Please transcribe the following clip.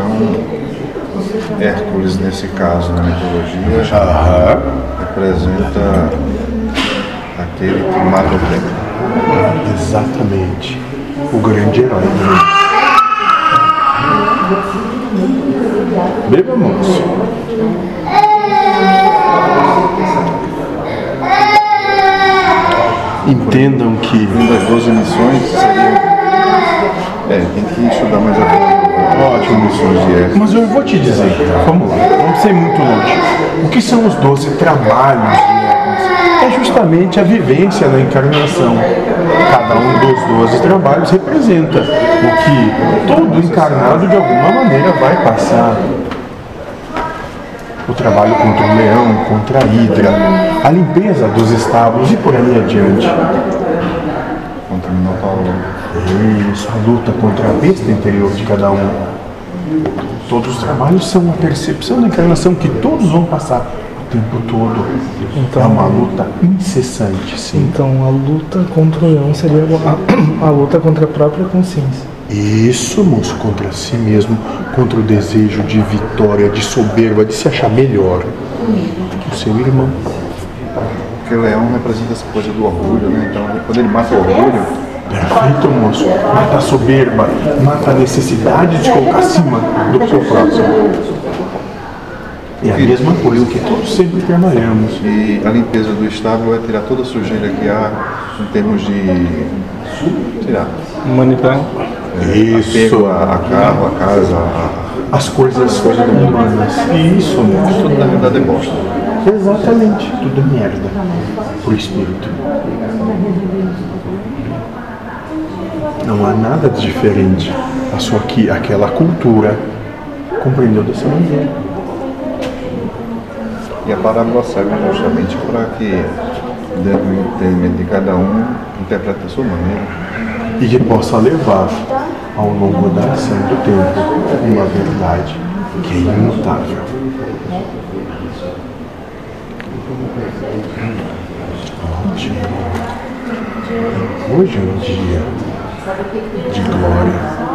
Então, Hércules, nesse caso, na mitologia, Aham. representa aquele que mata o tempo. Exatamente. O grande herói. né? Beba, moço. Entendam que Uma das 12 missões seria. É, tem que estudar mais a fundo. Ótimo. Hércules. Mas eu vou te dizer, vamos lá, vamos ser muito longe. O que são os 12 trabalhos de? É justamente a vivência na encarnação. Cada um dos 12 trabalhos representa o que todo encarnado de alguma maneira vai passar. O trabalho contra o leão, contra a hidra, a limpeza dos estábulos e por aí adiante. Isso, a luta contra a besta interior de cada um. Todos os trabalhos são a percepção da encarnação que todos vão passar o tempo todo. Então- é uma luta incessante, sim. Então a luta contra o leão seria a, a luta contra a própria consciência. Isso, moço, contra si mesmo, contra o desejo de vitória, de soberba, de se achar melhor que o seu irmão. Porque o leão representa essa coisa do orgulho, né? Então, quando ele mata o orgulho, Perfeito, moço. Mata a soberba, mata a necessidade de colocar acima do seu próximo. É a mesma coisa que todos sempre trabalhamos. E a limpeza do estábulo é tirar toda a sujeira que há em termos de tirar Manipular. Isso. apego a, a carro, a casa, a, As coisas, as coisas humanas. Isso, moço. tudo na verdade é bosta. Exatamente. Tudo é merda pro espírito. Não há nada de diferente. Só que aquela cultura compreendeu dessa maneira. E a parábola serve justamente para que, dentro do entendimento de cada um, interprete a sua maneira. E que possa levar ao longo da ação do tempo uma verdade que é imutável. Ótimo. Hoje é um dia de glória,